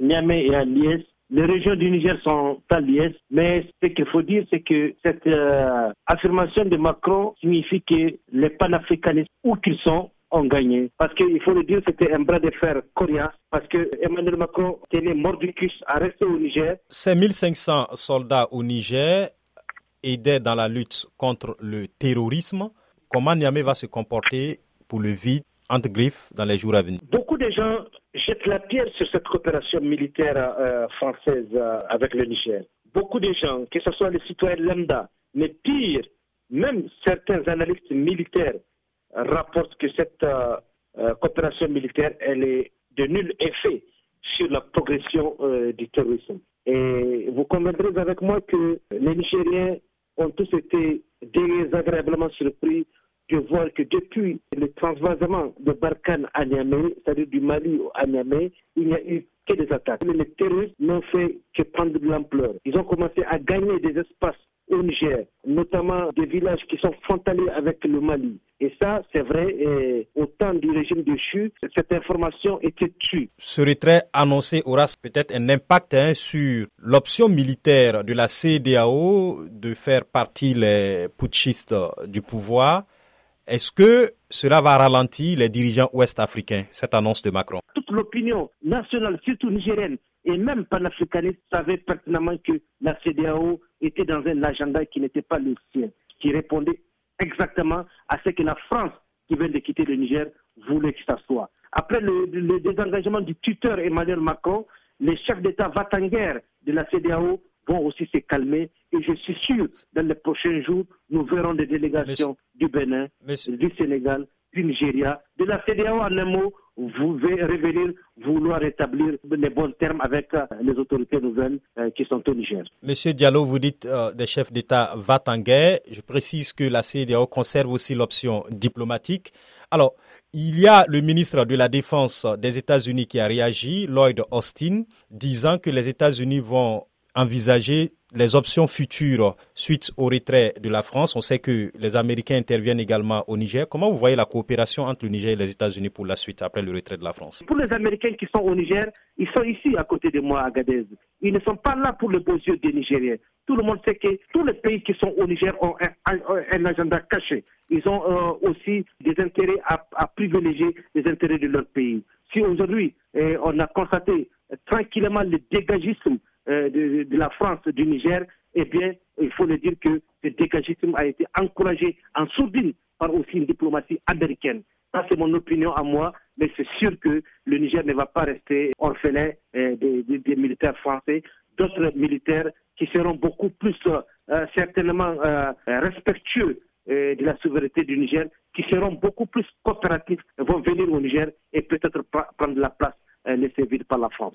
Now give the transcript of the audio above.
Niamey est à l'IS. Les régions du Niger sont à l'IS, mais ce qu'il faut dire, c'est que cette euh, affirmation de Macron signifie que les panafricanistes, où qu'ils sont, ont gagné. Parce qu'il faut le dire, c'était un bras de fer coriace, parce que Emmanuel Macron tenait mordicus à rester au Niger. Ces 1500 soldats au Niger aidaient dans la lutte contre le terrorisme. Comment Niamey va se comporter pour le vide entre griffes dans les jours à venir? Beaucoup de gens jettent la pierre sur cette coopération militaire euh, française euh, avec le Niger. Beaucoup de gens, que ce soit les citoyens lambda, mais pire, même certains analystes militaires rapportent que cette euh, coopération militaire, elle est de nul effet sur la progression du terrorisme. Et vous conviendrez avec moi que les Nigériens ont tous été désagréablement surpris de voir que depuis le transvasement de Barkhane à Niamey, c'est-à-dire du Mali à Niamey, il n'y a eu que des attaques. Les terroristes n'ont fait que prendre de l'ampleur. Ils ont commencé à gagner des espaces au Niger, notamment des villages qui sont frontaliers avec le Mali. Et ça, c'est vrai, au temps du régime de Chu, cette information était tue. Ce retrait annoncé aura peut-être un impact hein, sur l'option militaire de la CDAO de faire partie les putschistes du pouvoir. Est-ce que cela va ralentir les dirigeants ouest-africains, cette annonce de Macron? Toute l'opinion nationale, surtout nigérienne, et même panafricaniste, savait pertinemment que la CDAO était dans un agenda qui n'était pas le sien, qui répondait exactement à ce que la France, qui vient de quitter le Niger, voulait que ça soit. Après le, désengagement du tuteur Emmanuel Macron, les chefs d'État va de la CDAO vont aussi se calmer. Et je suis sûr, dans les prochains jours, nous verrons des délégations du Bénin, du Sénégal, du Nigeria, de la CDAO en un mot, vous revenir vouloir établir les bons termes avec euh, les autorités nouvelles euh, qui sont au Niger. Monsieur Diallo, vous dites euh, des chefs d'État va en guerre. Je précise que la CDAO conserve aussi l'option diplomatique. Alors, il y a le ministre de la Défense des États-Unis qui a réagi, Lloyd Austin, disant que les États-Unis vont envisager les options futures suite au retrait de la France. On sait que les Américains interviennent également au Niger. Comment vous voyez la coopération entre le Niger et les États-Unis pour la suite après le retrait de la France? Pour les Américains qui sont au Niger, ils sont ici à côté de moi à Gadez. Ils ne sont pas là pour les beaux yeux des Nigériens. Tout le monde sait que tous les pays qui sont au Niger ont un, agenda caché. Ils ont euh, aussi des intérêts à, privilégier les intérêts de leur pays. Si aujourd'hui eh, on a constaté tranquillement le dégagisme euh, de, la France, du Niger, eh bien, il faut le dire que ce dégagisme a été encouragé en sourdine par aussi une diplomatie américaine. Ça, c'est mon opinion à moi, mais c'est sûr que le Niger ne va pas rester orphelin euh, des, militaires français. D'autres militaires qui seront beaucoup plus euh, certainement respectueux de la souveraineté du Niger, qui seront beaucoup plus coopératifs, vont venir au Niger et peut-être prendre la place laissée vide par la France.